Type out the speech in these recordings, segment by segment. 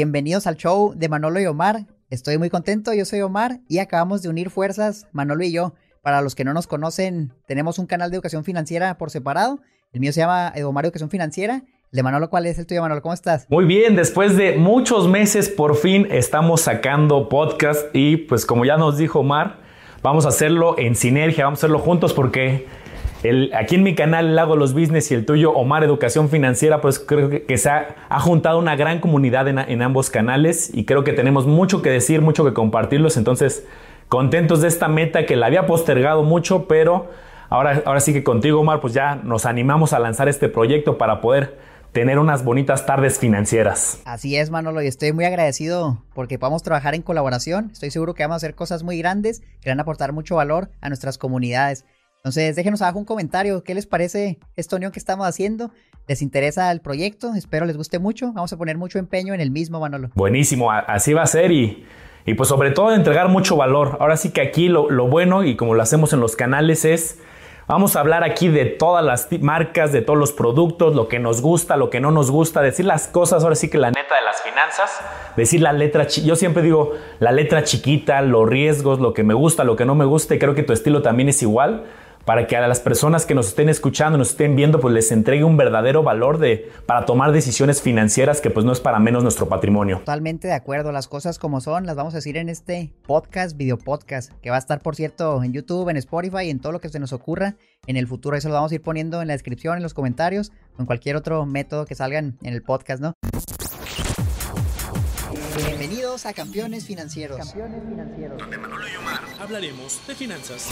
Bienvenidos al show de Manolo y Omar. Estoy muy contento, yo soy Omar y acabamos de unir fuerzas, Manolo y yo. Para los que no nos conocen, tenemos un canal de educación financiera por separado. El mío se llama Omar Educación Financiera. De Manolo, ¿cuál es el tuyo, Manolo? ¿Cómo estás? Muy bien, después de muchos meses, por fin estamos sacando podcast y pues como ya nos dijo Omar, vamos a hacerlo en sinergia, vamos a hacerlo juntos porque aquí en mi canal, Lago Los Business y el tuyo, Omar Educación Financiera, pues creo que, se ha, juntado una gran comunidad en, ambos canales y creo que tenemos mucho que decir, mucho que compartirlos. Entonces, contentos de esta meta que la había postergado mucho, pero ahora, ahora sí que contigo, Omar, pues ya nos animamos a lanzar este proyecto para poder tener unas bonitas tardes financieras. Así es, Manolo, y estoy muy agradecido porque podamos trabajar en colaboración. Estoy seguro que vamos a hacer cosas muy grandes que van a aportar mucho valor a nuestras comunidades. Entonces, déjenos abajo un comentario. ¿Qué les parece esta unión que estamos haciendo? ¿Les interesa el proyecto? Espero les guste mucho. Vamos a poner mucho empeño en el mismo, Manolo. Buenísimo, así va a ser y, y pues sobre todo entregar mucho valor. Ahora sí que aquí lo, lo bueno y como lo hacemos en los canales es... Vamos a hablar aquí de todas las marcas, de todos los productos, lo que nos gusta, lo que no nos gusta, decir las cosas, ahora sí que la neta de las finanzas, decir la letra, yo siempre digo la letra chiquita, los riesgos, lo que me gusta, lo que no me gusta y creo que tu estilo también es igual para que a las personas que nos estén escuchando, nos estén viendo, pues les entregue un verdadero valor de, para tomar decisiones financieras que pues no es para menos nuestro patrimonio. Totalmente de acuerdo, las cosas como son, las vamos a decir en este podcast, video podcast, que va a estar por cierto en YouTube, en Spotify, en todo lo que se nos ocurra en el futuro. Eso lo vamos a ir poniendo en la descripción, en los comentarios, o en cualquier otro método que salgan en el podcast, ¿no? Bienvenidos a Campeones Financieros. Campeones Financieros. Donde Manolo y Omar hablaremos de finanzas.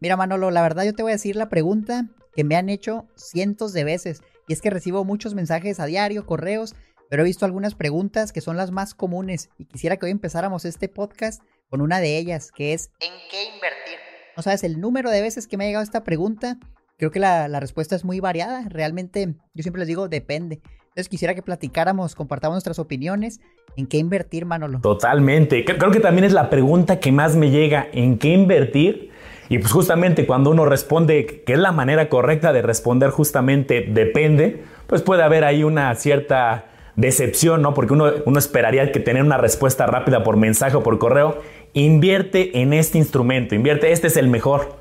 Mira, Manolo, la verdad yo te voy a decir la pregunta que me han hecho cientos de veces. Y es que recibo muchos mensajes a diario, correos, pero he visto algunas preguntas que son las más comunes. Y quisiera que hoy empezáramos este podcast con una de ellas, que es ¿en qué invertir? No sabes el número de veces que me ha llegado esta pregunta. Creo que la, la respuesta es muy variada. Realmente, yo siempre les digo, depende. Entonces quisiera que platicáramos, compartamos nuestras opiniones. ¿En qué invertir, Manolo? Totalmente. Creo que también es la pregunta que más me llega. ¿En qué invertir? Y pues justamente cuando uno responde que es la manera correcta de responder justamente depende, pues puede haber ahí una cierta decepción, ¿no? Porque uno, uno esperaría que tener una respuesta rápida por mensaje o por correo. Invierte en este instrumento, invierte, este es el mejor.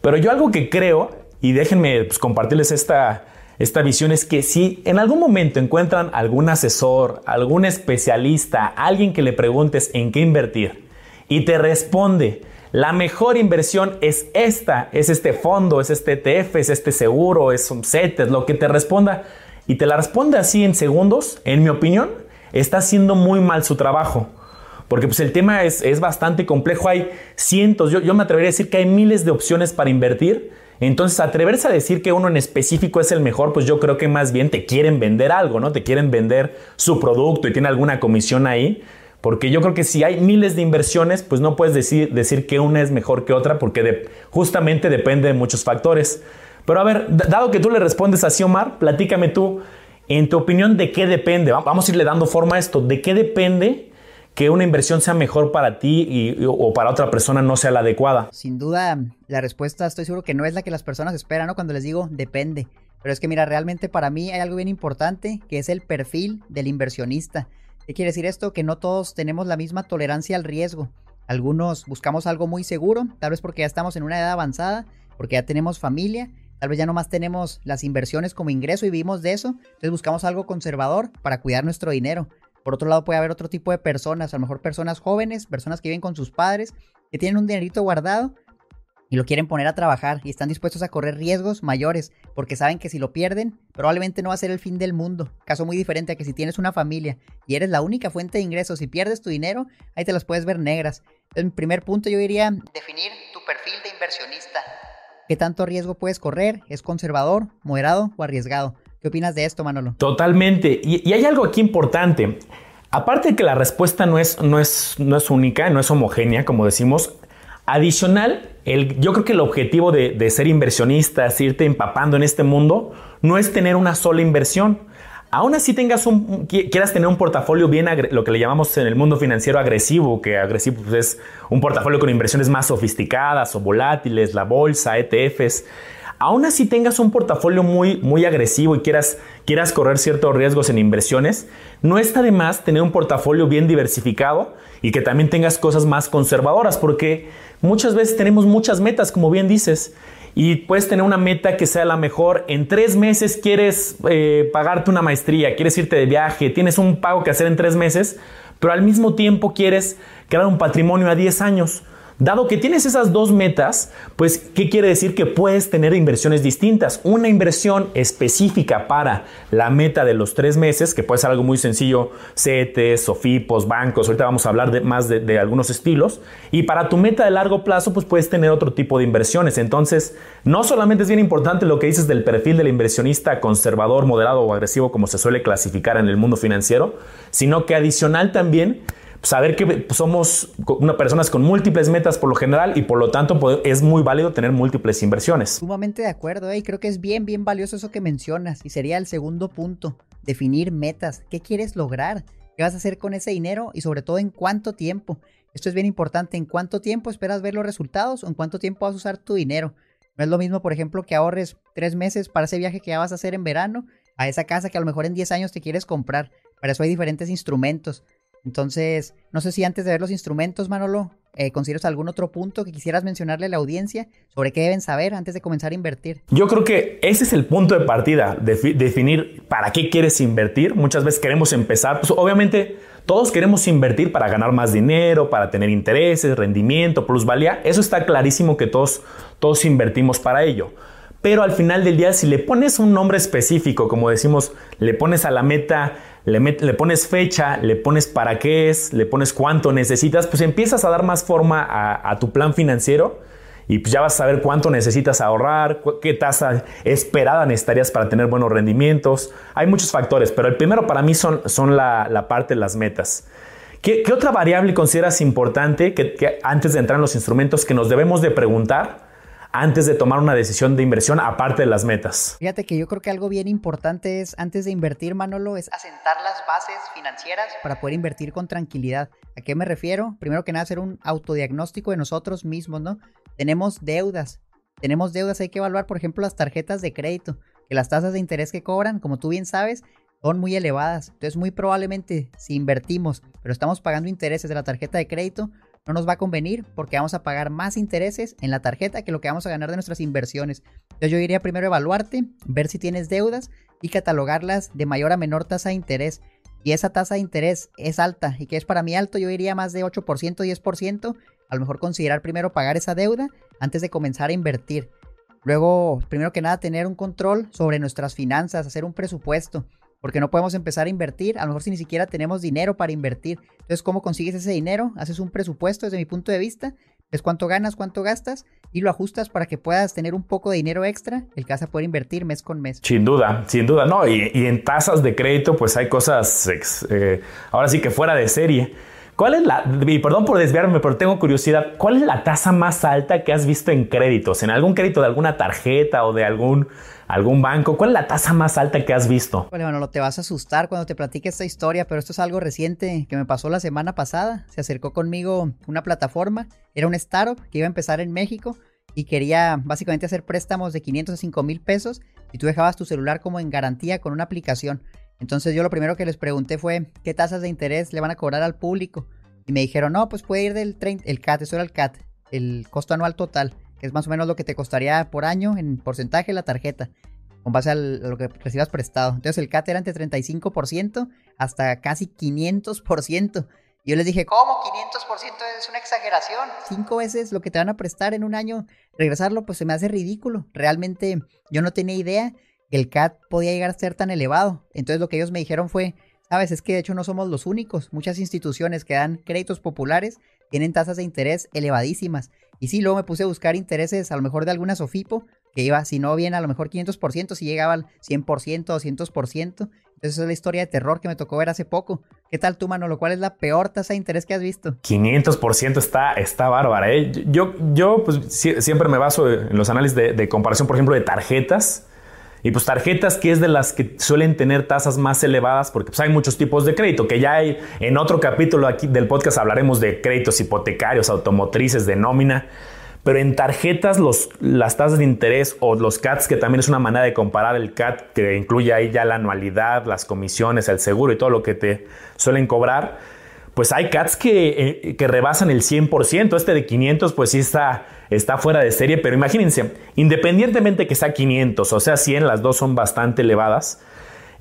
Pero yo algo que creo, y déjenme pues, compartirles esta, esta visión, es que si en algún momento encuentran algún asesor, algún especialista, alguien que le preguntes en qué invertir, y te responde, la mejor inversión es esta, es este fondo, es este ETF, es este seguro, es un es lo que te responda. Y te la responde así en segundos, en mi opinión, está haciendo muy mal su trabajo. Porque pues el tema es, es bastante complejo, hay cientos, yo, yo me atrevería a decir que hay miles de opciones para invertir. Entonces, atreverse a decir que uno en específico es el mejor, pues yo creo que más bien te quieren vender algo, ¿no? Te quieren vender su producto y tiene alguna comisión ahí. Porque yo creo que si hay miles de inversiones, pues no puedes decir, decir que una es mejor que otra porque justamente depende de muchos factores. Pero a ver, dado que tú le respondes así, Omar, platícame tú, en tu opinión, ¿de qué depende? Vamos a irle dando forma a esto. ¿De qué depende que una inversión sea mejor para ti o para otra persona no sea la adecuada? Sin duda, la respuesta estoy seguro que no es la que las personas esperan, ¿no? Cuando les digo depende. Pero es que mira, realmente para mí hay algo bien importante que es el perfil del inversionista. ¿Qué quiere decir esto? Que no todos tenemos la misma tolerancia al riesgo. Algunos buscamos algo muy seguro, tal vez porque ya estamos en una edad avanzada, porque ya tenemos familia, tal vez ya no más tenemos las inversiones como ingreso y vivimos de eso, entonces buscamos algo conservador para cuidar nuestro dinero. Por otro lado puede haber otro tipo de personas, a lo mejor personas jóvenes, personas que viven con sus padres, que tienen un dinerito guardado y lo quieren poner a trabajar y están dispuestos a correr riesgos mayores porque saben que si lo pierden probablemente no va a ser el fin del mundo. Caso muy diferente a que si tienes una familia y eres la única fuente de ingresos y pierdes tu dinero, ahí te las puedes ver negras. En primer punto yo diría definir tu perfil de inversionista. ¿Qué tanto riesgo puedes correr? ¿Es conservador, moderado o arriesgado? ¿Qué opinas de esto, Manolo? Totalmente. Y, hay algo aquí importante. Aparte de que la respuesta no es, no, es, no es única, no es homogénea, como decimos, adicional, yo creo que el objetivo de, ser inversionista, irte empapando en este mundo, no es tener una sola inversión. Aún así tengas un, quieras tener un portafolio bien, lo que le llamamos en el mundo financiero agresivo, que agresivo pues, es un portafolio con inversiones más sofisticadas o volátiles, la bolsa, ETFs. aún así tengas un portafolio muy, muy agresivo y quieras, quieras correr ciertos riesgos en inversiones, no está de más tener un portafolio bien diversificado y que también tengas cosas más conservadoras, porque muchas veces tenemos muchas metas, como bien dices, y puedes tener una meta que sea la mejor. En tres meses quieres eh, pagarte una maestría, quieres irte de viaje, tienes un pago que hacer en tres meses, pero al mismo tiempo quieres crear un patrimonio a 10 años. Dado que tienes esas dos metas, pues, ¿qué quiere decir? Que puedes tener inversiones distintas. Una inversión específica para la meta de los tres meses, que puede ser algo muy sencillo, CETES, SOFIPOS, bancos, ahorita vamos a hablar de, más de, de algunos estilos. Y para tu meta de largo plazo, pues puedes tener otro tipo de inversiones. Entonces, no solamente es bien importante lo que dices del perfil del inversionista conservador, moderado o agresivo, como se suele clasificar en el mundo financiero, sino que adicional también saber que somos una personas con múltiples metas por lo general y por lo tanto es muy válido tener múltiples inversiones. Sumamente de acuerdo, ¿eh? y creo que es bien, bien valioso eso que mencionas y sería el segundo punto, definir metas, qué quieres lograr, qué vas a hacer con ese dinero y sobre todo en cuánto tiempo. Esto es bien importante, en cuánto tiempo esperas ver los resultados o en cuánto tiempo vas a usar tu dinero. No es lo mismo, por ejemplo, que ahorres tres meses para ese viaje que ya vas a hacer en verano, a esa casa que a lo mejor en 10 años te quieres comprar. Para eso hay diferentes instrumentos. Entonces, no sé si antes de ver los instrumentos, Manolo, eh, consideras algún otro punto que quisieras mencionarle a la audiencia sobre qué deben saber antes de comenzar a invertir. Yo creo que ese es el punto de partida, definir para qué quieres invertir. Muchas veces queremos empezar, pues obviamente todos queremos invertir para ganar más dinero, para tener intereses, rendimiento, plusvalía. Eso está clarísimo que todos, todos invertimos para ello. Pero al final del día, si le pones un nombre específico, como decimos, le pones a la meta le, pones fecha, le pones para qué es, le pones cuánto necesitas, pues empiezas a dar más forma a, tu plan financiero y pues ya vas a saber cuánto necesitas ahorrar, qué tasa esperada necesitarías para tener buenos rendimientos. Hay muchos factores, pero el primero para mí son, son la, parte de las metas. ¿Qué, otra variable consideras importante que, antes de entrar en los instrumentos que nos debemos de preguntar antes de tomar una decisión de inversión aparte de las metas? Fíjate que yo creo que algo bien importante es, antes de invertir, Manolo, es asentar las bases financieras para poder invertir con tranquilidad. ¿A qué me refiero? Primero que nada, hacer un autodiagnóstico de nosotros mismos, ¿no? Tenemos deudas. Tenemos deudas, hay que evaluar, por ejemplo, las tarjetas de crédito, que las tasas de interés que cobran, como tú bien sabes, son muy elevadas. Entonces, muy probablemente, si invertimos, pero estamos pagando intereses de la tarjeta de crédito, no nos va a convenir porque vamos a pagar más intereses en la tarjeta que lo que vamos a ganar de nuestras inversiones. Entonces yo iría primero evaluarte, ver si tienes deudas y catalogarlas de mayor a menor tasa de interés. Y esa tasa de interés es alta y que es para mí alto, yo iría más de 8%, 10%. A lo mejor considerar primero pagar esa deuda antes de comenzar a invertir. Luego, primero que nada, tener un control sobre nuestras finanzas, hacer un presupuesto porque no podemos empezar a invertir, a lo mejor si ni siquiera tenemos dinero para invertir. Entonces, ¿cómo consigues ese dinero? Haces un presupuesto desde mi punto de vista, ves cuánto ganas, cuánto gastas y lo ajustas para que puedas tener un poco de dinero extra, el que vas a poder invertir mes con mes. Sin duda, sin duda, no. Y, en tasas de crédito, pues hay cosas, eh, ahora sí que fuera de serie. ¿Cuál es la, y perdón por desviarme, pero tengo curiosidad, ¿cuál es la tasa más alta que has visto en créditos? ¿En algún crédito de alguna tarjeta o de algún algún banco? ¿Cuál es la tasa más alta que has visto? Bueno, no te vas a asustar cuando te platique esta historia, pero esto es algo reciente que me pasó la semana pasada. Se acercó conmigo una plataforma, era un startup que iba a empezar en México y quería básicamente hacer préstamos de 500 a 5 mil pesos y tú dejabas tu celular como en garantía con una aplicación. Entonces yo lo primero que les pregunté fue qué tasas de interés le van a cobrar al público. Y me dijeron, no, pues puede ir del el CAT, eso era el CAT, el costo anual total es más o menos lo que te costaría por año en porcentaje la tarjeta, con base a lo que recibas prestado. Entonces el CAT era entre 35% hasta casi 500%. Y yo les dije, ¿cómo 500% es una exageración? Cinco veces lo que te van a prestar en un año, regresarlo, pues se me hace ridículo. Realmente yo no tenía idea que el CAT podía llegar a ser tan elevado. Entonces lo que ellos me dijeron fue, sabes, es que de hecho no somos los únicos. Muchas instituciones que dan créditos populares tienen tasas de interés elevadísimas. Y sí, luego me puse a buscar intereses, a lo mejor de alguna Sofipo, que iba, si no bien, a lo mejor 500%, si llegaba al 100%, 200%. Entonces, esa es la historia de terror que me tocó ver hace poco. ¿Qué tal tú, Manolo? ¿Cuál es la peor tasa de interés que has visto? 500% está, está bárbara. ¿eh? Yo, yo pues, siempre me baso en los análisis de, de comparación, por ejemplo, de tarjetas. Y pues tarjetas que es de las que suelen tener tasas más elevadas porque pues hay muchos tipos de crédito, que ya hay en otro capítulo aquí del podcast hablaremos de créditos hipotecarios, automotrices, de nómina. pero en tarjetas los, las tasas de interés o los CATs, que también es una manera de comparar el CAT, que incluye ahí ya la anualidad, las comisiones, el seguro y todo lo que te suelen cobrar, pues hay CATs que, eh, que rebasan el 100%. Este de 500 pues sí está, está fuera de serie, pero imagínense, independientemente que sea 500 o sea 100, las dos son bastante elevadas.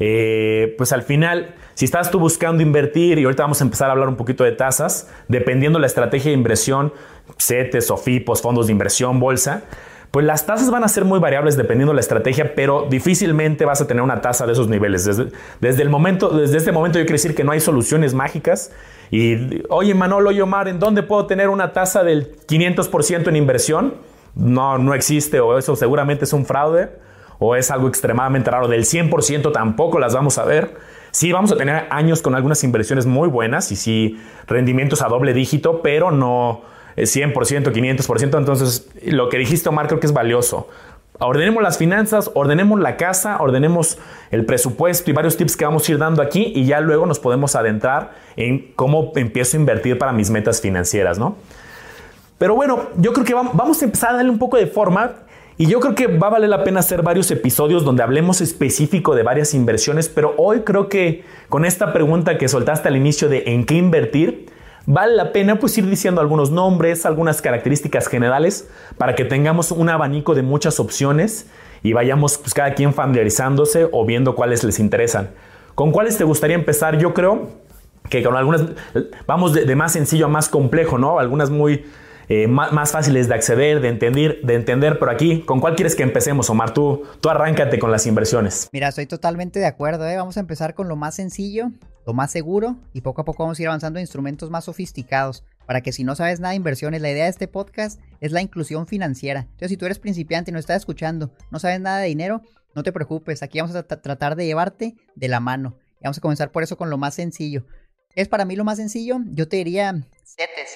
Eh, pues al final, si estás tú buscando invertir, y ahorita vamos a empezar a hablar un poquito de tasas, dependiendo de la estrategia de inversión, CETES o FIPOS, fondos de inversión, bolsa, pues las tasas van a ser muy variables dependiendo de la estrategia, pero difícilmente vas a tener una tasa de esos niveles. Desde, desde, el momento, desde este momento yo quiero decir que no hay soluciones mágicas. Y, oye, Manolo y Omar, ¿en dónde puedo tener una tasa del 500% en inversión? No, no existe o eso seguramente es un fraude o es algo extremadamente raro. Del 100% tampoco las vamos a ver. Sí, vamos a tener años con algunas inversiones muy buenas y sí, rendimientos a doble dígito, pero no 100%, 500%. Entonces, lo que dijiste, Omar, creo que es valioso. Ordenemos las finanzas, ordenemos la casa, ordenemos el presupuesto y varios tips que vamos a ir dando aquí y ya luego nos podemos adentrar en cómo empiezo a invertir para mis metas financieras, ¿no? Pero bueno, yo creo que vamos a empezar a darle un poco de forma y yo creo que va a valer la pena hacer varios episodios donde hablemos específico de varias inversiones, pero hoy creo que con esta pregunta que soltaste al inicio de en qué invertir, vale la pena pues ir diciendo algunos nombres, algunas características generales para que tengamos un abanico de muchas opciones y vayamos pues, cada quien familiarizándose o viendo cuáles les interesan. ¿Con cuáles te gustaría empezar? Yo creo que con algunas vamos de, de más sencillo a más complejo, ¿no? Algunas muy eh, más, fáciles de acceder, de entender, de entender. Pero aquí, ¿con cuál quieres que empecemos, Omar? Tú, tú arráncate con las inversiones. Mira, estoy totalmente de acuerdo. ¿eh? Vamos a empezar con lo más sencillo, lo más seguro y poco a poco vamos a ir avanzando en instrumentos más sofisticados. Para que si no sabes nada de inversiones, la idea de este podcast es la inclusión financiera. Entonces, si tú eres principiante y no estás escuchando, no sabes nada de dinero, no te preocupes. Aquí vamos a tratar de llevarte de la mano. Y vamos a comenzar por eso con lo más sencillo. ¿Es para mí lo más sencillo? Yo te diría CETES,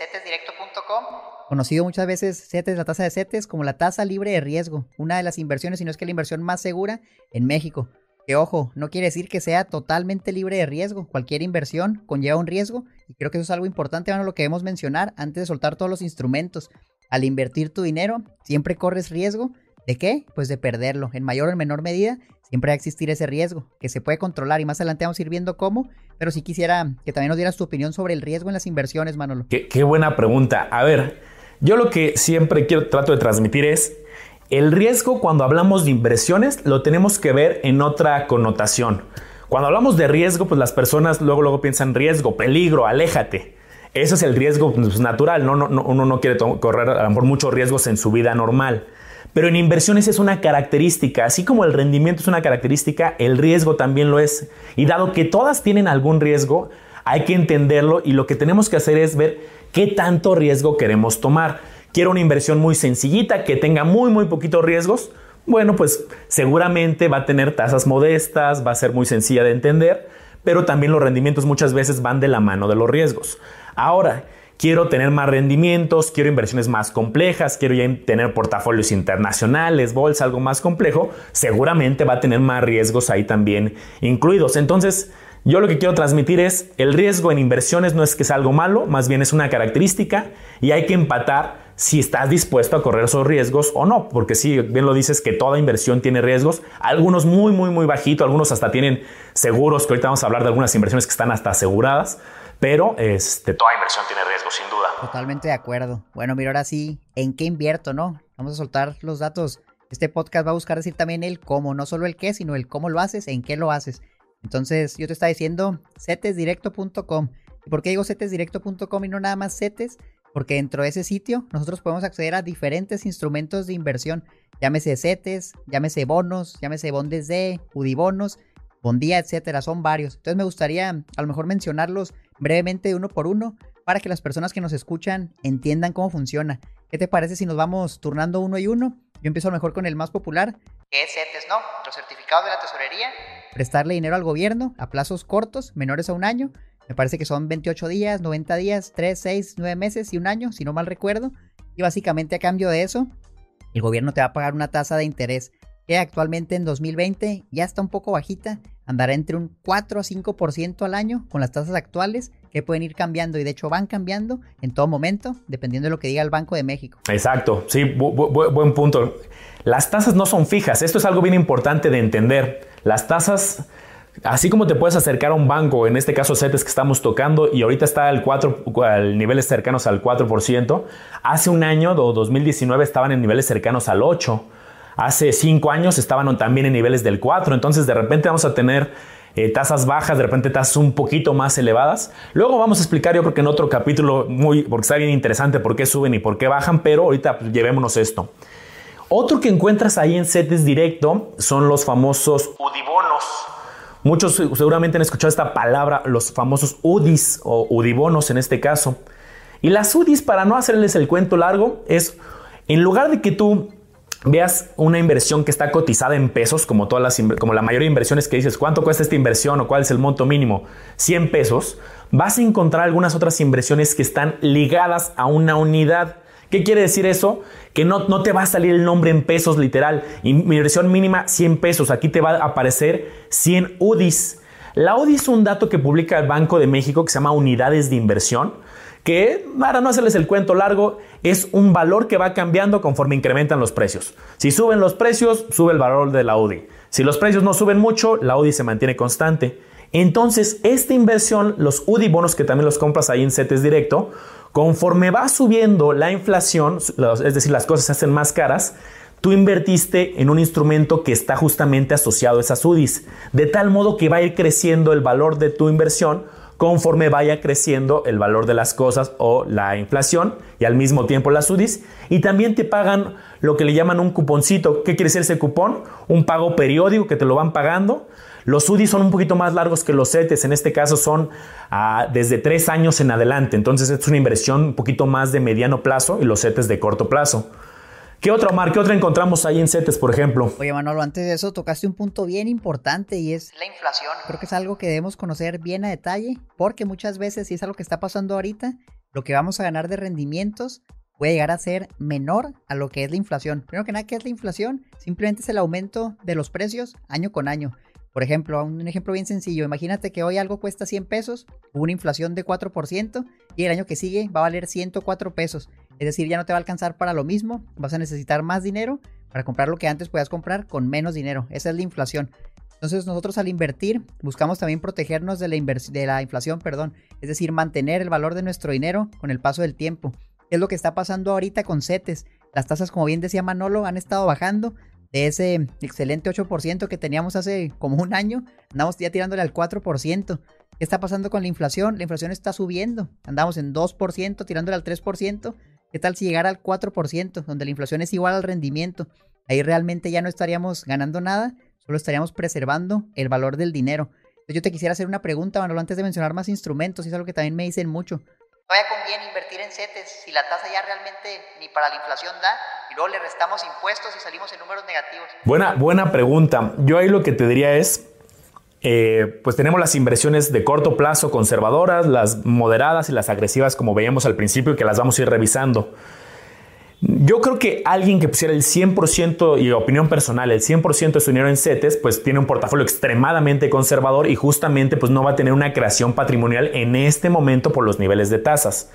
Conocido muchas veces CETES, la tasa de CETES, como la tasa libre de riesgo, una de las inversiones, si no es que la inversión más segura en México. Que ojo, no quiere decir que sea totalmente libre de riesgo. Cualquier inversión conlleva un riesgo y creo que eso es algo importante, bueno, lo que debemos mencionar antes de soltar todos los instrumentos. Al invertir tu dinero, siempre corres riesgo. ¿De qué? Pues de perderlo, en mayor o en menor medida, siempre va a existir ese riesgo que se puede controlar y más adelante vamos a ir viendo cómo, pero sí quisiera que también nos dieras tu opinión sobre el riesgo en las inversiones, Manolo. Qué, buena pregunta. A ver, yo lo que siempre quiero, trato de transmitir es, el riesgo cuando hablamos de inversiones lo tenemos que ver en otra connotación. Cuando hablamos de riesgo, pues las personas luego, luego piensan riesgo, peligro, aléjate. Eso es el riesgo pues, natural, no, uno no quiere correr a lo mejor muchos riesgos en su vida normal. Pero en inversiones es una característica, así como el rendimiento es una característica, el riesgo también lo es. Y dado que todas tienen algún riesgo, hay que entenderlo y lo que tenemos que hacer es ver qué tanto riesgo queremos tomar. Quiero una inversión muy sencillita que tenga muy, muy poquitos riesgos. Bueno, pues seguramente va a tener tasas modestas, va a ser muy sencilla de entender, pero también los rendimientos muchas veces van de la mano de los riesgos. Ahora, quiero tener más rendimientos, quiero inversiones más complejas, quiero ya tener portafolios internacionales, bolsa, algo más complejo, seguramente va a tener más riesgos ahí también incluidos. Entonces, yo lo que quiero transmitir es, el riesgo en inversiones no es que sea algo malo, más bien es una característica y hay que empatar si estás dispuesto a correr esos riesgos o no, porque si bien lo dices que toda inversión tiene riesgos, algunos muy, muy, muy bajitos, algunos hasta tienen seguros, que ahorita vamos a hablar de algunas inversiones que están hasta aseguradas, pero este, toda inversión tiene riesgos, sin duda. Totalmente de acuerdo. Bueno, mira, ahora sí, ¿en qué invierto, no? Vamos a soltar los datos. Este podcast va a buscar decir también el cómo, no solo el qué, sino el cómo lo haces, en qué lo haces. Entonces yo te estaba diciendo cetesdirecto.com. ¿Y por qué digo cetesdirecto.com y no nada más CETES? Porque dentro de ese sitio nosotros podemos acceder a diferentes instrumentos de inversión. Llámese CETES, llámese bonos, llámese bondes de, UDIBonos, bondía, etcétera. Son varios. Entonces me gustaría a lo mejor mencionarlos brevemente uno por uno para que las personas que nos escuchan entiendan cómo funciona. ¿Qué te parece si nos vamos turnando uno y uno? Yo empiezo a lo mejor con el más popular, que es CETES, ¿no? Los certificados de la tesorería prestarle dinero al gobierno a plazos cortos, menores a un año. Me parece que son 28 días, 90 días, 3, 6, 9 meses y un año, si no mal recuerdo. Y básicamente a cambio de eso, el gobierno te va a pagar una tasa de interés que actualmente en 2020 ya está un poco bajita, andará entre un 4 a 5% al año con las tasas actuales que pueden ir cambiando y de hecho van cambiando en todo momento dependiendo de lo que diga el Banco de México. Exacto, sí, buen punto. Las tasas no son fijas, esto es algo bien importante de entender. Las tasas Así como te puedes acercar a un banco, en este caso CETES que estamos tocando y ahorita está al 4, al niveles cercanos al 4%, hace un año o 2019 estaban en niveles cercanos al 8%, hace 5 años estaban también en niveles del 4%, entonces de repente vamos a tener eh, tasas bajas, de repente tasas un poquito más elevadas. Luego vamos a explicar yo creo que en otro capítulo, muy, porque está bien interesante por qué suben y por qué bajan, pero ahorita pues, llevémonos esto. Otro que encuentras ahí en CETES directo son los famosos UDIBONOS. Muchos seguramente han escuchado esta palabra, los famosos UDIs o UDIBONOS en este caso. Y las UDIs, para no hacerles el cuento largo, es en lugar de que tú veas una inversión que está cotizada en pesos, como, todas las, como la mayoría de inversiones que dices, ¿cuánto cuesta esta inversión o cuál es el monto mínimo? 100 pesos, vas a encontrar algunas otras inversiones que están ligadas a una unidad. ¿Qué quiere decir eso? Que no, no te va a salir el nombre en pesos literal. Inversión mínima 100 pesos. Aquí te va a aparecer 100 UDIs. La UDI es un dato que publica el Banco de México que se llama unidades de inversión, que para no hacerles el cuento largo, es un valor que va cambiando conforme incrementan los precios. Si suben los precios, sube el valor de la UDI. Si los precios no suben mucho, la UDI se mantiene constante. Entonces, esta inversión, los UDI bonos que también los compras ahí en CETES directo, Conforme va subiendo la inflación, es decir, las cosas se hacen más caras, tú invertiste en un instrumento que está justamente asociado a esas UDIs, de tal modo que va a ir creciendo el valor de tu inversión conforme vaya creciendo el valor de las cosas o la inflación y al mismo tiempo las UDIs. Y también te pagan lo que le llaman un cuponcito. ¿Qué quiere decir ese cupón? Un pago periódico que te lo van pagando los UDIs son un poquito más largos que los CETES, en este caso son ah, desde tres años en adelante, entonces es una inversión un poquito más de mediano plazo y los CETES de corto plazo. ¿Qué otra, Omar? ¿Qué otra encontramos ahí en CETES, por ejemplo? Oye, Manolo, antes de eso tocaste un punto bien importante y es la inflación. Creo que es algo que debemos conocer bien a detalle porque muchas veces, si es algo que está pasando ahorita, lo que vamos a ganar de rendimientos puede llegar a ser menor a lo que es la inflación. Primero que nada, ¿qué es la inflación? Simplemente es el aumento de los precios año con año. Por ejemplo, un ejemplo bien sencillo, imagínate que hoy algo cuesta 100 pesos, hubo una inflación de 4% y el año que sigue va a valer 104 pesos. Es decir, ya no te va a alcanzar para lo mismo, vas a necesitar más dinero para comprar lo que antes podías comprar con menos dinero. Esa es la inflación. Entonces nosotros al invertir buscamos también protegernos de la, de la inflación, perdón, es decir, mantener el valor de nuestro dinero con el paso del tiempo. Es lo que está pasando ahorita con CETES. Las tasas, como bien decía Manolo, han estado bajando, de ese excelente 8% que teníamos hace como un año, andamos ya tirándole al 4%. ¿Qué está pasando con la inflación? La inflación está subiendo. Andamos en 2%, tirándole al 3%. ¿Qué tal si llegara al 4%, donde la inflación es igual al rendimiento? Ahí realmente ya no estaríamos ganando nada, solo estaríamos preservando el valor del dinero. yo te quisiera hacer una pregunta, Manolo, antes de mencionar más instrumentos, y es algo que también me dicen mucho. ¿Todavía conviene invertir en CETES si la tasa ya realmente ni para la inflación da y luego le restamos impuestos y salimos en números negativos? Buena, buena pregunta. Yo ahí lo que te diría es, eh, pues tenemos las inversiones de corto plazo conservadoras, las moderadas y las agresivas como veíamos al principio y que las vamos a ir revisando. Yo creo que alguien que pusiera el 100% y opinión personal, el 100% de su dinero en CETES, pues tiene un portafolio extremadamente conservador y justamente pues no va a tener una creación patrimonial en este momento por los niveles de tasas.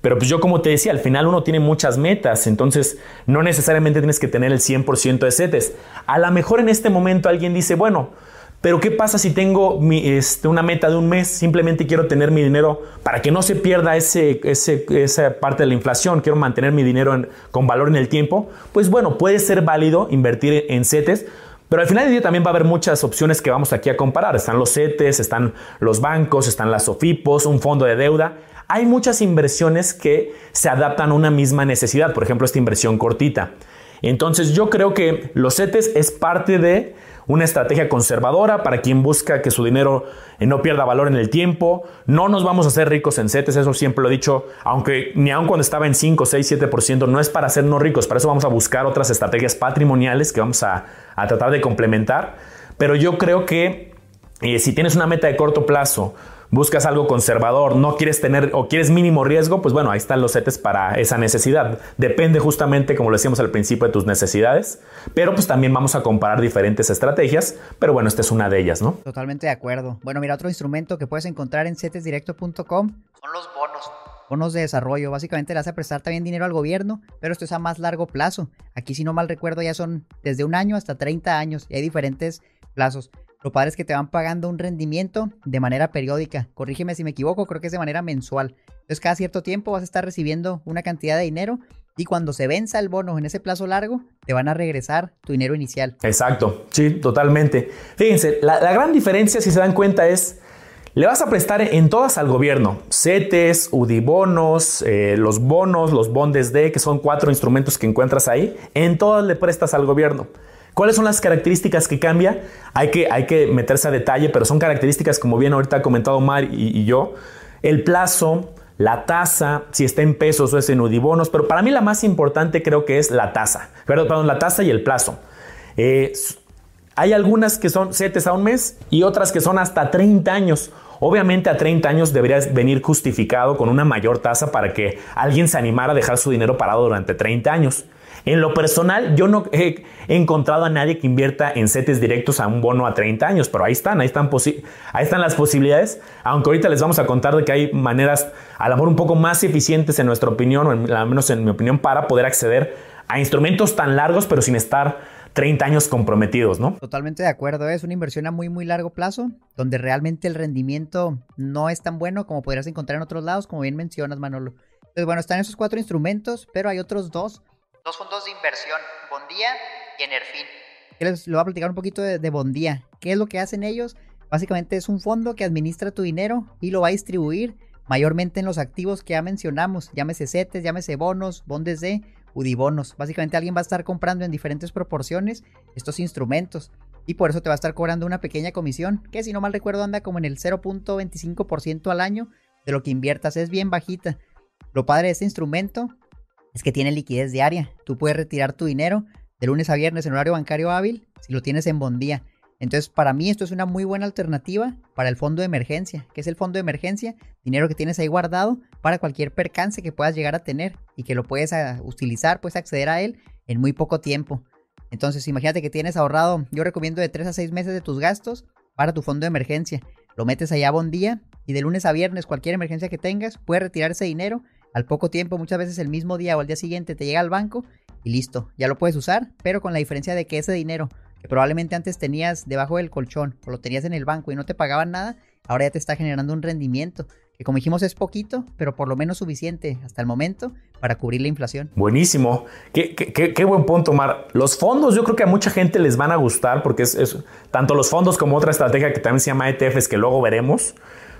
Pero pues yo como te decía, al final uno tiene muchas metas, entonces no necesariamente tienes que tener el 100% de CETES. A lo mejor en este momento alguien dice, bueno, pero ¿qué pasa si tengo este, una meta de un mes? Simplemente quiero tener mi dinero para que no se pierda ese, esa parte de la inflación. Quiero mantener mi dinero con valor en el tiempo. Pues bueno, puede ser válido invertir en CETES. Pero al final del día también va a haber muchas opciones que vamos aquí a comparar. Están los CETES, están los bancos, están las SOFIPOS, un fondo de deuda. Hay muchas inversiones que se adaptan a una misma necesidad. Por ejemplo, esta inversión cortita. Entonces yo creo que los CETES es parte de una estrategia conservadora para quien busca que su dinero eh, no pierda valor en el tiempo. No nos vamos a hacer ricos en CETES, eso siempre lo he dicho, aunque ni aun cuando estaba en 5, 6, 7%, no es para hacernos ricos, para eso vamos a buscar otras estrategias patrimoniales que vamos a, tratar de complementar. Pero yo creo que eh, si tienes una meta de corto plazo, buscas algo conservador, no quieres tener o quieres mínimo riesgo, pues bueno, ahí están los CETES para esa necesidad. Depende justamente, como lo decíamos al principio, de tus necesidades, pero pues también vamos a comparar diferentes estrategias, pero bueno, esta es una de ellas, ¿no? Totalmente de acuerdo. Bueno, mira, otro instrumento que puedes encontrar en cetesdirecto.com son los bonos bonos de desarrollo. Básicamente le hace prestar también dinero al gobierno, pero esto es a más largo plazo. Aquí, si no mal recuerdo, ya son desde un año hasta 30 años y hay diferentes plazos. Lo padre es que te van pagando un rendimiento de manera periódica. Corrígeme si me equivoco, creo que es de manera mensual. Entonces cada cierto tiempo vas a estar recibiendo una cantidad de dinero y cuando se venza el bono en ese plazo largo, te van a regresar tu dinero inicial. Exacto, sí, totalmente. Fíjense, la, gran diferencia, si se dan cuenta, es... Le vas a prestar en todas al gobierno, CETES, UDIBonos, eh, los bonos, los bondes D, que son cuatro instrumentos que encuentras ahí, en todas le prestas al gobierno. ¿Cuáles son las características que cambia? Hay que, hay que meterse a detalle, pero son características, como bien ahorita ha comentado Mar y, yo, el plazo, la tasa, si está en pesos o es en udibonos, pero para mí la más importante creo que es la tasa, perdón, la tasa y el plazo. Eh, hay algunas que son 7 a un mes y otras que son hasta 30 años. Obviamente a 30 años debería venir justificado con una mayor tasa para que alguien se animara a dejar su dinero parado durante 30 años. En lo personal, yo no he encontrado a nadie que invierta en CETES directos a un bono a 30 años, pero ahí están, ahí están, las posibilidades, aunque ahorita les vamos a contar de que hay maneras, a lo mejor un poco más eficientes en nuestra opinión, o al menos en mi opinión, para poder acceder a instrumentos tan largos, pero sin estar 30 años comprometidos, ¿no? Totalmente de acuerdo, es una inversión a muy, muy largo plazo, donde realmente el rendimiento no es tan bueno como podrías encontrar en otros lados, como bien mencionas, Manolo. Entonces, bueno, están esos cuatro instrumentos, pero hay otros dos dos fondos de inversión, Bondía y Enerfin. Les voy a platicar un poquito de, Bondía. ¿Qué es lo que hacen ellos? Básicamente es un fondo que administra tu dinero y lo va a distribuir mayormente en los activos que ya mencionamos, llámese CETES, llámese bonos, bondes de UDIBonos. Básicamente alguien va a estar comprando en diferentes proporciones estos instrumentos y por eso te va a estar cobrando una pequeña comisión, que si no mal recuerdo anda como en el 0.25% al año de lo que inviertas, es bien bajita. Lo padre de este instrumento es que tiene liquidez diaria. Tú puedes retirar tu dinero de lunes a viernes en horario bancario hábil si lo tienes en Bondía. Entonces, para mí esto es una muy buena alternativa para el fondo de emergencia. ¿Qué es el fondo de emergencia? Dinero que tienes ahí guardado para cualquier percance que puedas llegar a tener y que lo puedes ah, utilizar, puedes acceder a él en muy poco tiempo. Entonces, imagínate que tienes ahorrado, yo recomiendo de 3 a 6 meses de tus gastos para tu fondo de emergencia. Lo metes allá a Bondía y de lunes a viernes, cualquier emergencia que tengas, puedes retirar ese dinero al poco tiempo, muchas veces el mismo día o al día siguiente te llega al banco y listo, ya lo puedes usar, pero con la diferencia de que ese dinero que probablemente antes tenías debajo del colchón o lo tenías en el banco y no te pagaban nada, ahora ya te está generando un rendimiento que como dijimos es poquito, pero por lo menos suficiente hasta el momento para cubrir la inflación. Buenísimo. Qué, qué, buen punto, Mar. Los fondos yo creo que a mucha gente les van a gustar porque es, tanto los fondos como otra estrategia que también se llama ETFs que luego veremos,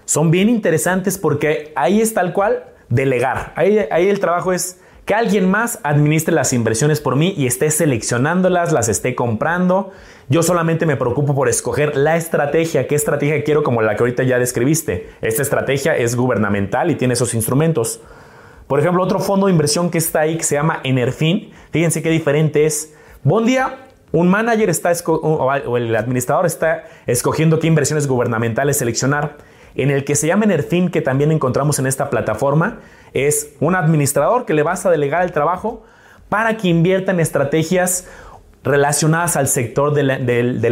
son bien interesantes porque ahí es tal cual delegar. Ahí, ahí el trabajo es que alguien más administre las inversiones por mí y esté seleccionándolas, las esté comprando. Yo solamente me preocupo por escoger la estrategia, qué estrategia quiero como la que ahorita ya describiste. Esta estrategia es gubernamental y tiene esos instrumentos. Por ejemplo, otro fondo de inversión que está ahí que se llama Enerfin. Fíjense qué diferente es. Buen día, un manager está o el administrador está escogiendo qué inversiones gubernamentales seleccionar en el que se llama Enerfin, que también encontramos en esta plataforma, es un administrador que le vas a delegar el trabajo para que invierta en estrategias relacionadas al sector de la,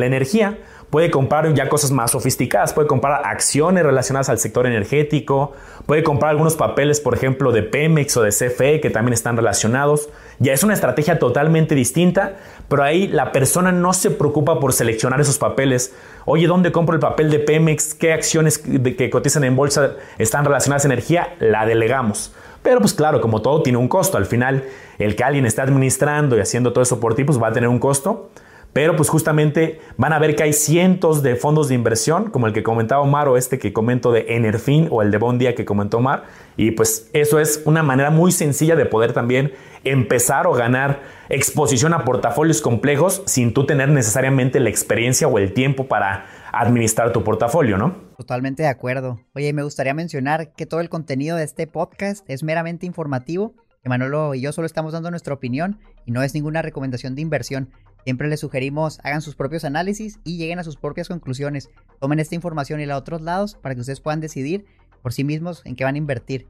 energía. Puede comprar ya cosas más sofisticadas, puede comprar acciones relacionadas al sector energético, puede comprar algunos papeles, por ejemplo, de Pemex o de CFE que también están relacionados. Ya es una estrategia totalmente distinta, pero ahí la persona no se preocupa por seleccionar esos papeles. Oye, ¿dónde compro el papel de Pemex? ¿Qué acciones que cotizan en bolsa están relacionadas a energía? La delegamos. Pero pues claro, como todo tiene un costo. Al final, el que alguien está administrando y haciendo todo eso por ti, pues va a tener un costo. Pero pues justamente van a ver que hay cientos de fondos de inversión, como el que comentaba Omar o este que comento de Enerfin o el de Bondia que comentó Omar. Y pues eso es una manera muy sencilla de poder también empezar o ganar exposición a portafolios complejos sin tú tener necesariamente la experiencia o el tiempo para administrar tu portafolio, ¿no? Totalmente de acuerdo. Oye, me gustaría mencionar que todo el contenido de este podcast es meramente informativo Manolo y yo solo estamos dando nuestra opinión y no es ninguna recomendación de inversión. Siempre les sugerimos hagan sus propios análisis y lleguen a sus propias conclusiones. Tomen esta información y la a otros lados para que ustedes puedan decidir por sí mismos en qué van a invertir.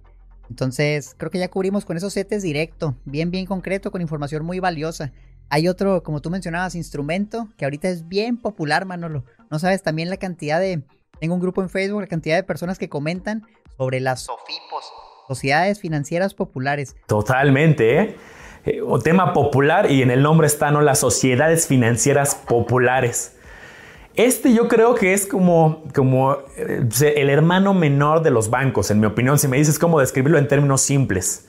Entonces, creo que ya cubrimos con esos setes directo, bien, bien concreto, con información muy valiosa. Hay otro, como tú mencionabas, instrumento que ahorita es bien popular, Manolo. No sabes también la cantidad de. Tengo un grupo en Facebook, la cantidad de personas que comentan sobre las SOFIPOS, Sociedades Financieras Populares. Totalmente, ¿eh? eh o tema popular y en el nombre están ¿no? las Sociedades Financieras Populares. Este yo creo que es como, como eh, el hermano menor de los bancos, en mi opinión, si me dices cómo describirlo en términos simples.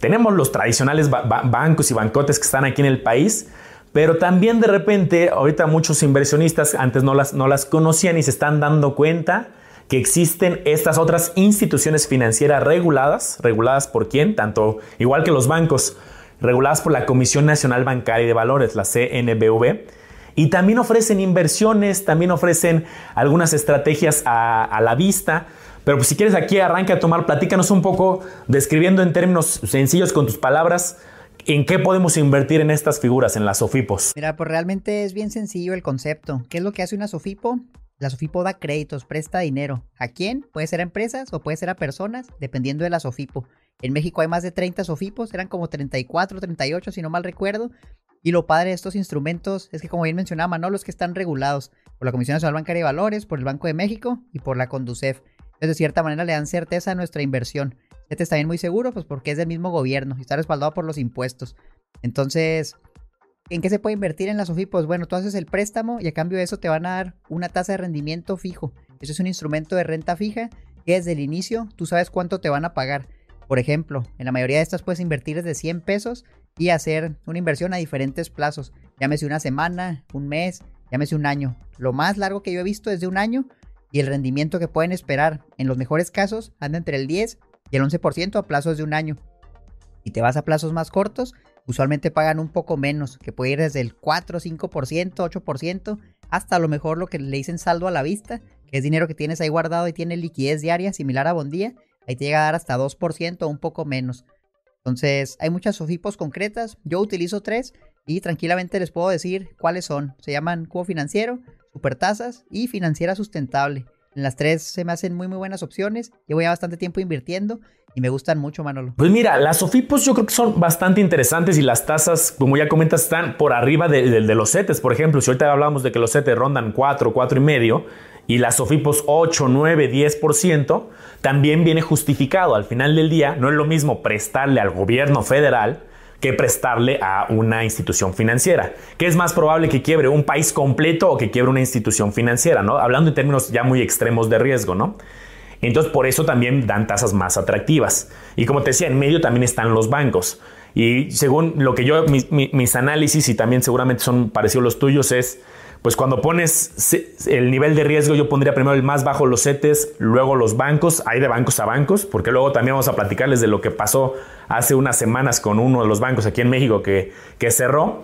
Tenemos los tradicionales bancos y bancotes que están aquí en el país, pero también de repente, ahorita muchos inversionistas antes no las, no las conocían y se están dando cuenta que existen estas otras instituciones financieras reguladas, reguladas por quién, tanto igual que los bancos, reguladas por la Comisión Nacional Bancaria y de Valores, la CNBV, y también ofrecen inversiones, también ofrecen algunas estrategias a, la vista. Pero pues si quieres aquí arranca a tomar, platícanos un poco, describiendo en términos sencillos con tus palabras, ¿En qué podemos invertir en estas figuras, en las SOFIPOS? Mira, pues realmente es bien sencillo el concepto. ¿Qué es lo que hace una SOFIPO? La SOFIPO da créditos, presta dinero. ¿A quién? Puede ser a empresas o puede ser a personas, dependiendo de la SOFIPO. En México hay más de 30 SOFIPOS, eran como 34, 38, si no mal recuerdo. Y lo padre de estos instrumentos es que, como bien mencionaba Manolo, es que están regulados por la Comisión Nacional Bancaria de Valores, por el Banco de México y por la Conducef. Entonces, de cierta manera, le dan certeza a nuestra inversión. Este está bien muy seguro, pues porque es del mismo gobierno y está respaldado por los impuestos. Entonces, ¿en qué se puede invertir en la SOFI? Pues bueno, tú haces el préstamo y a cambio de eso te van a dar una tasa de rendimiento fijo. Eso es un instrumento de renta fija que desde el inicio tú sabes cuánto te van a pagar. Por ejemplo, en la mayoría de estas puedes invertir desde 100 pesos y hacer una inversión a diferentes plazos. Llámese una semana, un mes, llámese un año. Lo más largo que yo he visto es de un año y el rendimiento que pueden esperar en los mejores casos anda entre el 10 y el 11% a plazos de un año. Si te vas a plazos más cortos, usualmente pagan un poco menos, que puede ir desde el 4, 5%, 8%, hasta a lo mejor lo que le dicen saldo a la vista, que es dinero que tienes ahí guardado y tiene liquidez diaria similar a Bondía, ahí te llega a dar hasta 2% o un poco menos. Entonces, hay muchas SOFIPOS concretas. Yo utilizo tres y tranquilamente les puedo decir cuáles son. Se llaman Cubo Financiero, Supertasas y Financiera Sustentable. En las tres se me hacen muy muy buenas opciones. Llevo ya bastante tiempo invirtiendo y me gustan mucho, Manolo. Pues mira, las SOFIPOS yo creo que son bastante interesantes y las tasas, como ya comentas, están por arriba de, de los CETES. Por ejemplo, si ahorita hablamos de que los CETES rondan 4, 4 y medio, y las SOFIPOS 8, 9, 10%, también viene justificado. Al final del día, no es lo mismo prestarle al gobierno federal que prestarle a una institución financiera. ¿Qué es más probable que quiebre un país completo o que quiebre una institución financiera? ¿no? Hablando en términos ya muy extremos de riesgo, ¿no? Entonces, por eso también dan tasas más atractivas. Y como te decía, en medio también están los bancos. Y según lo que yo, mis, mis análisis, y también seguramente son parecidos los tuyos, es pues cuando pones el nivel de riesgo, yo pondría primero el más bajo los CETES, luego los bancos, hay de bancos a bancos, porque luego también vamos a platicarles de lo que pasó hace unas semanas con uno de los bancos aquí en México que, que cerró,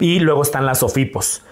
y luego están las SOFIPOS.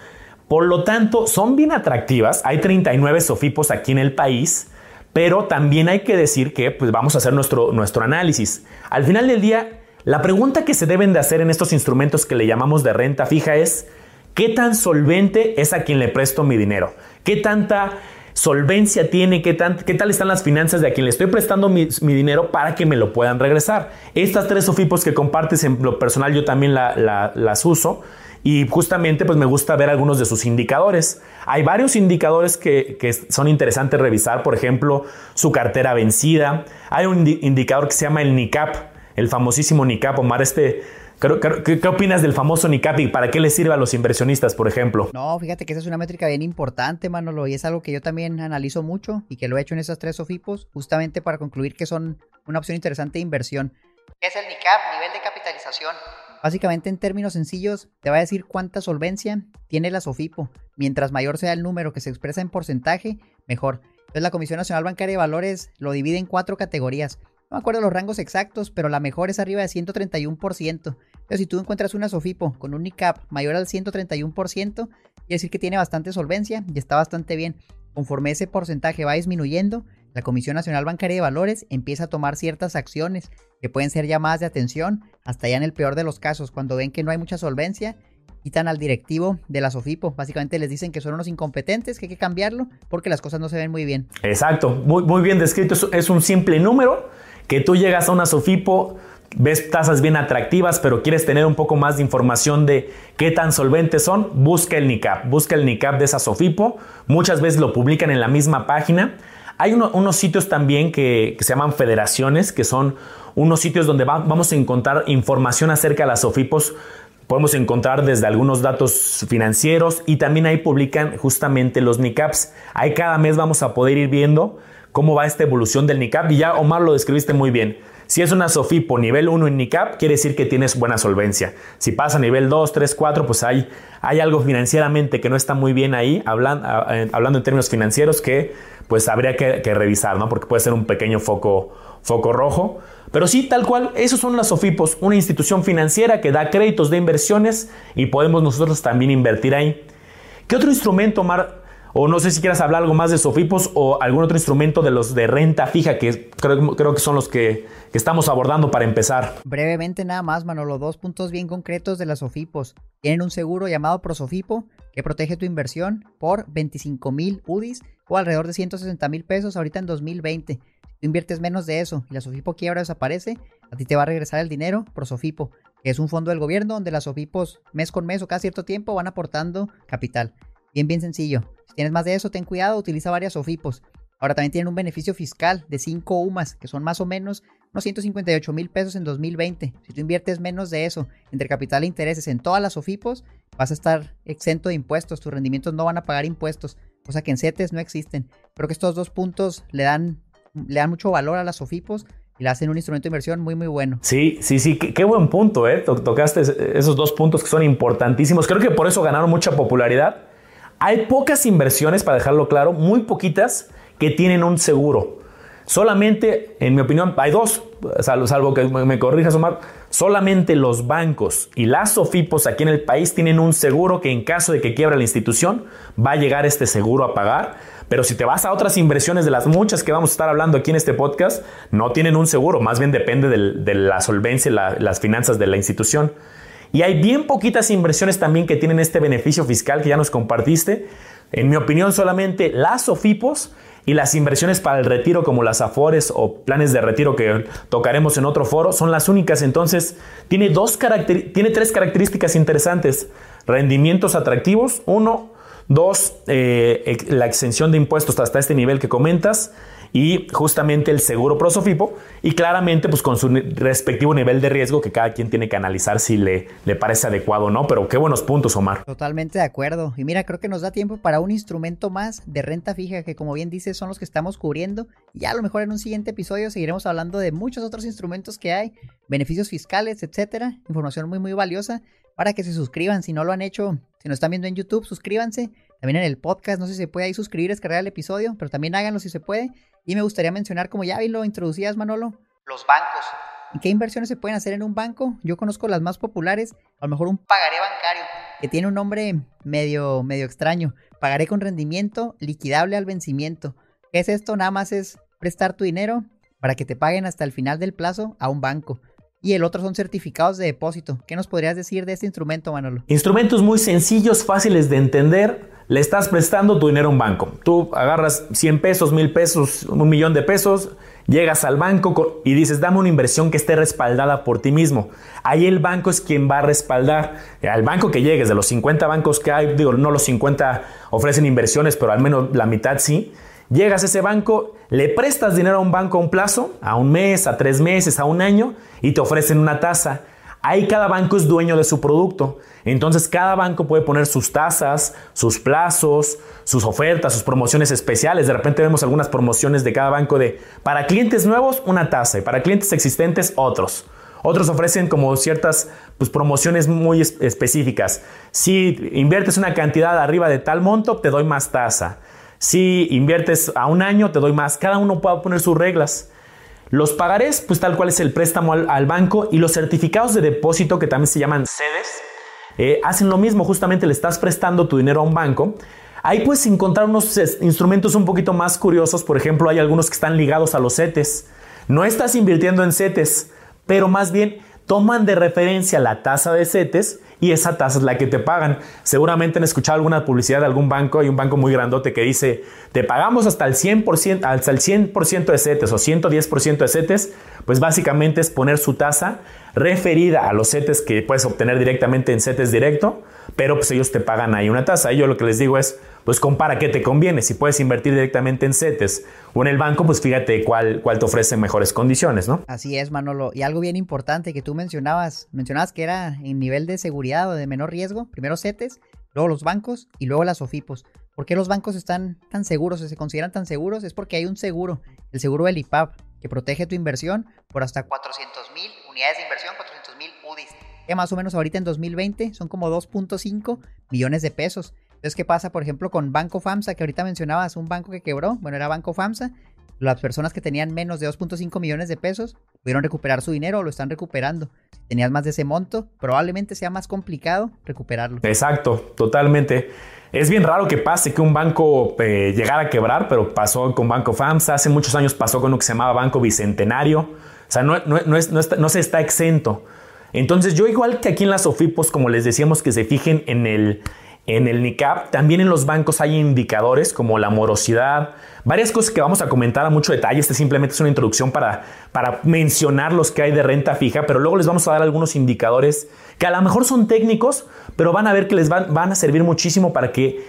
Por lo tanto, son bien atractivas, hay 39 SOFIPOS aquí en el país, pero también hay que decir que pues, vamos a hacer nuestro, nuestro análisis. Al final del día, la pregunta que se deben de hacer en estos instrumentos que le llamamos de renta fija es, ¿Qué tan solvente es a quien le presto mi dinero? ¿Qué tanta solvencia tiene? ¿Qué, qué tal están las finanzas de a quien le estoy prestando mi, dinero para que me lo puedan regresar? Estas tres SOFIPOS que compartes en lo personal yo también las uso. Y justamente pues me gusta ver algunos de sus indicadores. Hay varios indicadores que, que, son interesantes revisar, por ejemplo, su cartera vencida. Hay un indicador que se llama el NICAP, el famosísimo NICAP, Omar, este ¿Qué, opinas del famoso NICAP y para qué le sirve a los inversionistas, por ejemplo? No, fíjate que esa es una métrica bien importante, Manolo, y es algo que yo también analizo mucho y que lo he hecho en esas tres SOFIPOS, justamente para concluir que son una opción interesante de inversión. ¿Qué es el NICAP? Nivel de capitalización. Básicamente, en términos sencillos, te va a decir cuánta solvencia tiene la SOFIPO. Mientras mayor sea el número que se expresa en porcentaje, mejor. Entonces, la Comisión Nacional Bancaria de Valores lo divide en cuatro categorías. No me acuerdo los rangos exactos, pero la mejor es arriba de 131%. Pero si tú encuentras una Sofipo con un NICAP mayor al 131%, quiere decir que tiene bastante solvencia y está bastante bien. Conforme ese porcentaje va disminuyendo, la Comisión Nacional Bancaria de Valores empieza a tomar ciertas acciones que pueden ser llamadas de atención, hasta ya en el peor de los casos, cuando ven que no hay mucha solvencia, quitan al directivo de la Sofipo. Básicamente les dicen que son unos incompetentes, que hay que cambiarlo porque las cosas no se ven muy bien. Exacto, muy, muy bien descrito. Es un simple número que tú llegas a una Sofipo, ves tasas bien atractivas, pero quieres tener un poco más de información de qué tan solventes son, busca el NICAP, busca el NICAP de esa Sofipo. Muchas veces lo publican en la misma página. Hay unos sitios también que, se llaman federaciones, que son unos sitios donde vamos a encontrar información acerca de las SOFIPOS. Podemos encontrar desde algunos datos financieros y también ahí publican justamente los NICAPs. Ahí cada mes vamos a poder ir viendo cómo va esta evolución del NICAP y ya Omar lo describiste muy bien. Si es una SOFIPO nivel 1 en NICAP, quiere decir que tienes buena solvencia. Si pasa a nivel 2, 3, 4, pues hay, hay algo financieramente que no está muy bien ahí, hablando, hablando en términos financieros, que pues habría que, revisar, ¿no? Porque puede ser un pequeño foco, foco rojo. Pero sí, tal cual, esos son las SOFIPOS, una institución financiera que da créditos de inversiones y podemos nosotros también invertir ahí. ¿Qué otro instrumento, Mar, o no sé si quieras hablar algo más de Sofipos o algún otro instrumento de los de renta fija que creo, creo que son los que, estamos abordando para empezar. Brevemente nada más, Manolo, dos puntos bien concretos de las Sofipos. Tienen un seguro llamado Prosofipo que protege tu inversión por 25 mil UDIs o alrededor de 160 mil pesos ahorita en 2020. Si tú inviertes menos de eso y la Sofipo quiebra desaparece, a ti te va a regresar el dinero Prosofipo, que es un fondo del gobierno donde las Sofipos mes con mes o cada cierto tiempo van aportando capital. Bien, bien sencillo. Tienes más de eso, ten cuidado, utiliza varias OFIPOS. Ahora también tienen un beneficio fiscal de 5 UMAS, que son más o menos unos 158 mil pesos en 2020. Si tú inviertes menos de eso entre capital e intereses en todas las OFIPOS, vas a estar exento de impuestos. Tus rendimientos no van a pagar impuestos, cosa que en CETES no existen. Creo que estos dos puntos le dan, le dan mucho valor a las OFIPOS y le hacen un instrumento de inversión muy, muy bueno. Sí, sí, sí, qué, buen punto, ¿eh? Tocaste esos dos puntos que son importantísimos. Creo que por eso ganaron mucha popularidad hay pocas inversiones, para dejarlo claro, muy poquitas, que tienen un seguro. Solamente, en mi opinión, hay dos, salvo, que me corrijas, Omar, solamente los bancos y las SOFIPOS aquí en el país tienen un seguro que en caso de que quiebra la institución, va a llegar este seguro a pagar. Pero si te vas a otras inversiones de las muchas que vamos a estar hablando aquí en este podcast, no tienen un seguro, más bien depende de la solvencia y las finanzas de la institución. Y hay bien poquitas inversiones también que tienen este beneficio fiscal que ya nos compartiste. En mi opinión, solamente las SOFIPOS y las inversiones para el retiro como las AFORES o planes de retiro que tocaremos en otro foro son las únicas. Entonces, tiene, dos tiene tres características interesantes. Rendimientos atractivos, uno. Dos, eh, la exención de impuestos hasta este nivel que comentas y justamente el seguro prosofipo y claramente pues con su respectivo nivel de riesgo que cada quien tiene que analizar si le, le parece adecuado o no, pero qué buenos puntos Omar. Totalmente de acuerdo y mira creo que nos da tiempo para un instrumento más de renta fija que como bien dices son los que estamos cubriendo y a lo mejor en un siguiente episodio seguiremos hablando de muchos otros instrumentos que hay, beneficios fiscales, etcétera, información muy muy valiosa para que se suscriban si no lo han hecho, si nos están viendo en YouTube, suscríbanse. También en el podcast, no sé si se puede ahí suscribir, descargar el episodio, pero también háganlo si se puede. Y me gustaría mencionar, como ya lo introducías, Manolo, los bancos. ¿En qué inversiones se pueden hacer en un banco? Yo conozco las más populares, a lo mejor un pagaré bancario, que tiene un nombre medio, medio extraño. Pagaré con rendimiento liquidable al vencimiento. ¿Qué es esto? Nada más es prestar tu dinero para que te paguen hasta el final del plazo a un banco. Y el otro son certificados de depósito. ¿Qué nos podrías decir de este instrumento, Manolo? Instrumentos muy sencillos, fáciles de entender le estás prestando tu dinero a un banco. Tú agarras 100 pesos, 1000 pesos, un millón de pesos, llegas al banco y dices, dame una inversión que esté respaldada por ti mismo. Ahí el banco es quien va a respaldar. Al banco que llegues, de los 50 bancos que hay, digo, no los 50 ofrecen inversiones, pero al menos la mitad sí. Llegas a ese banco, le prestas dinero a un banco a un plazo, a un mes, a tres meses, a un año, y te ofrecen una tasa. Ahí cada banco es dueño de su producto. Entonces cada banco puede poner sus tasas, sus plazos, sus ofertas, sus promociones especiales. De repente vemos algunas promociones de cada banco de para clientes nuevos una tasa y para clientes existentes otros. Otros ofrecen como ciertas pues, promociones muy específicas. Si inviertes una cantidad arriba de tal monto, te doy más tasa. Si inviertes a un año, te doy más. Cada uno puede poner sus reglas. Los pagarés, pues tal cual es el préstamo al, banco y los certificados de depósito, que también se llaman sedes, eh, hacen lo mismo, justamente le estás prestando tu dinero a un banco. Ahí puedes encontrar unos instrumentos un poquito más curiosos. Por ejemplo, hay algunos que están ligados a los CETES. No estás invirtiendo en CETES, pero más bien toman de referencia la tasa de CETES y esa tasa es la que te pagan. Seguramente han escuchado alguna publicidad de algún banco, hay un banco muy grandote que dice, te pagamos hasta el 100%, hasta el 100 de CETES o 110% de CETES, pues básicamente es poner su tasa referida a los CETES que puedes obtener directamente en CETES directo, pero pues ellos te pagan ahí una tasa. Y yo lo que les digo es, pues compara qué te conviene. Si puedes invertir directamente en CETES o en el banco, pues fíjate cuál, cuál te ofrece mejores condiciones, ¿no? Así es, Manolo. Y algo bien importante que tú mencionabas, mencionabas que era en nivel de seguridad o de menor riesgo, primero CETES, luego los bancos y luego las OFIPOS. ¿Por qué los bancos están tan seguros o se consideran tan seguros? Es porque hay un seguro, el seguro del IPAP, que protege tu inversión por hasta 400 mil unidades de inversión, 400 mil UDIs. Que más o menos ahorita en 2020 son como 2.5 millones de pesos. Entonces, ¿qué pasa, por ejemplo, con Banco FAMSA, que ahorita mencionabas, un banco que quebró? Bueno, era Banco FAMSA. Las personas que tenían menos de 2.5 millones de pesos pudieron recuperar su dinero o lo están recuperando. Tenías más de ese monto, probablemente sea más complicado recuperarlo. Exacto, totalmente. Es bien raro que pase que un banco eh, llegara a quebrar, pero pasó con Banco FAMSA. Hace muchos años pasó con lo que se llamaba Banco Bicentenario. O sea, no, no se está exento. Entonces yo igual que aquí en las OFIPOS, como les decíamos, que se fijen en el, en el NICAP, también en los bancos hay indicadores como la morosidad, varias cosas que vamos a comentar a mucho detalle. Este simplemente es una introducción para, para mencionar los que hay de renta fija, pero luego les vamos a dar algunos indicadores que a lo mejor son técnicos, pero van a ver que les van, van a servir muchísimo para que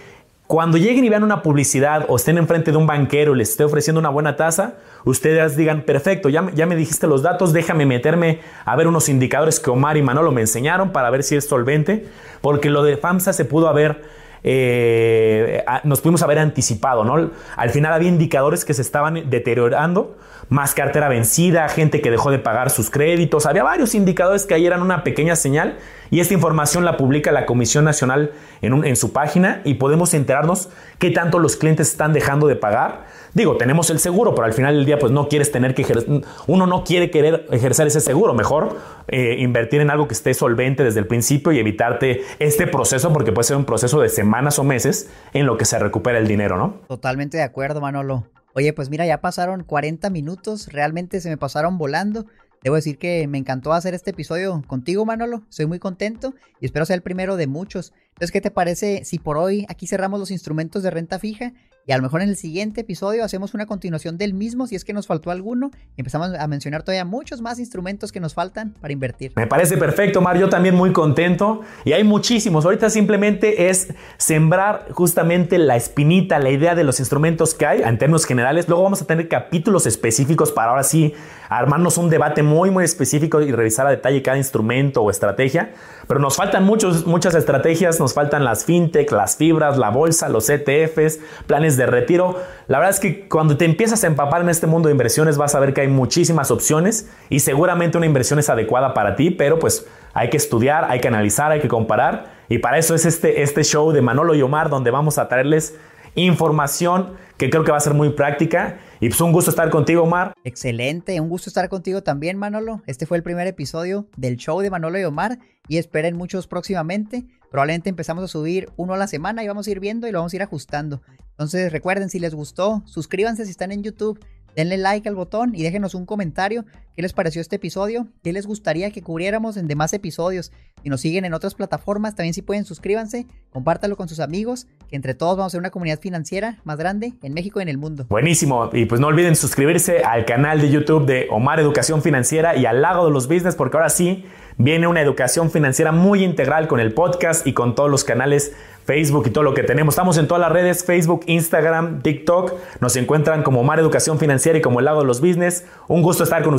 cuando lleguen y vean una publicidad o estén enfrente de un banquero y les esté ofreciendo una buena tasa, ustedes digan, perfecto, ya, ya me dijiste los datos, déjame meterme a ver unos indicadores que Omar y Manolo me enseñaron para ver si es solvente, porque lo de FAMSA se pudo haber eh, nos pudimos haber anticipado, ¿no? Al final había indicadores que se estaban deteriorando, más cartera vencida, gente que dejó de pagar sus créditos, había varios indicadores que ahí eran una pequeña señal y esta información la publica la Comisión Nacional en, su página y podemos enterarnos qué tanto los clientes están dejando de pagar Digo, tenemos el seguro, pero al final del día, pues no quieres tener que ejercer, uno no quiere querer ejercer ese seguro. Mejor eh, invertir en algo que esté solvente desde el principio y evitarte este proceso, porque puede ser un proceso de semanas o meses en lo que se recupera el dinero, ¿no? Totalmente de acuerdo, Manolo. Oye, pues mira, ya pasaron 40 minutos, realmente se me pasaron volando. Debo decir que me encantó hacer este episodio contigo, Manolo. Estoy muy contento y espero ser el primero de muchos. Entonces, ¿qué te parece si por hoy aquí cerramos los instrumentos de renta fija y a lo mejor en el siguiente episodio hacemos una continuación del mismo si es que nos faltó alguno y empezamos a mencionar todavía muchos más instrumentos que nos faltan para invertir. Me parece perfecto, Mar. Yo también muy contento. Y hay muchísimos. Ahorita simplemente es sembrar justamente la espinita, la idea de los instrumentos que hay en términos generales. Luego vamos a tener capítulos específicos para ahora sí armarnos un debate muy, muy específico y revisar a detalle cada instrumento o estrategia. Pero nos faltan muchos, muchas estrategias. Nos faltan las fintech, las fibras, la bolsa, los ETFs, planes de retiro. La verdad es que cuando te empiezas a empapar en este mundo de inversiones vas a ver que hay muchísimas opciones y seguramente una inversión es adecuada para ti, pero pues hay que estudiar, hay que analizar, hay que comparar y para eso es este, este show de Manolo y Omar donde vamos a traerles información que creo que va a ser muy práctica. Y pues un gusto estar contigo, Omar. Excelente, un gusto estar contigo también, Manolo. Este fue el primer episodio del show de Manolo y Omar y esperen muchos próximamente. Probablemente empezamos a subir uno a la semana y vamos a ir viendo y lo vamos a ir ajustando. Entonces recuerden, si les gustó, suscríbanse si están en YouTube, denle like al botón y déjenos un comentario. ¿Qué les pareció este episodio? ¿Qué les gustaría que cubriéramos en demás episodios? Si nos siguen en otras plataformas, también si pueden suscríbanse, compártalo con sus amigos, que entre todos vamos a ser una comunidad financiera más grande en México y en el mundo. Buenísimo. Y pues no olviden suscribirse al canal de YouTube de Omar Educación Financiera y al Lago de los Business, porque ahora sí viene una educación financiera muy integral con el podcast y con todos los canales Facebook y todo lo que tenemos. Estamos en todas las redes, Facebook, Instagram, TikTok. Nos encuentran como Mar Educación Financiera y como el lado de los business. Un gusto estar con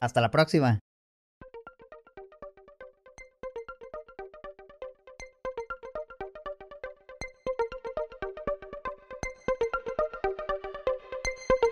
Hasta la próxima.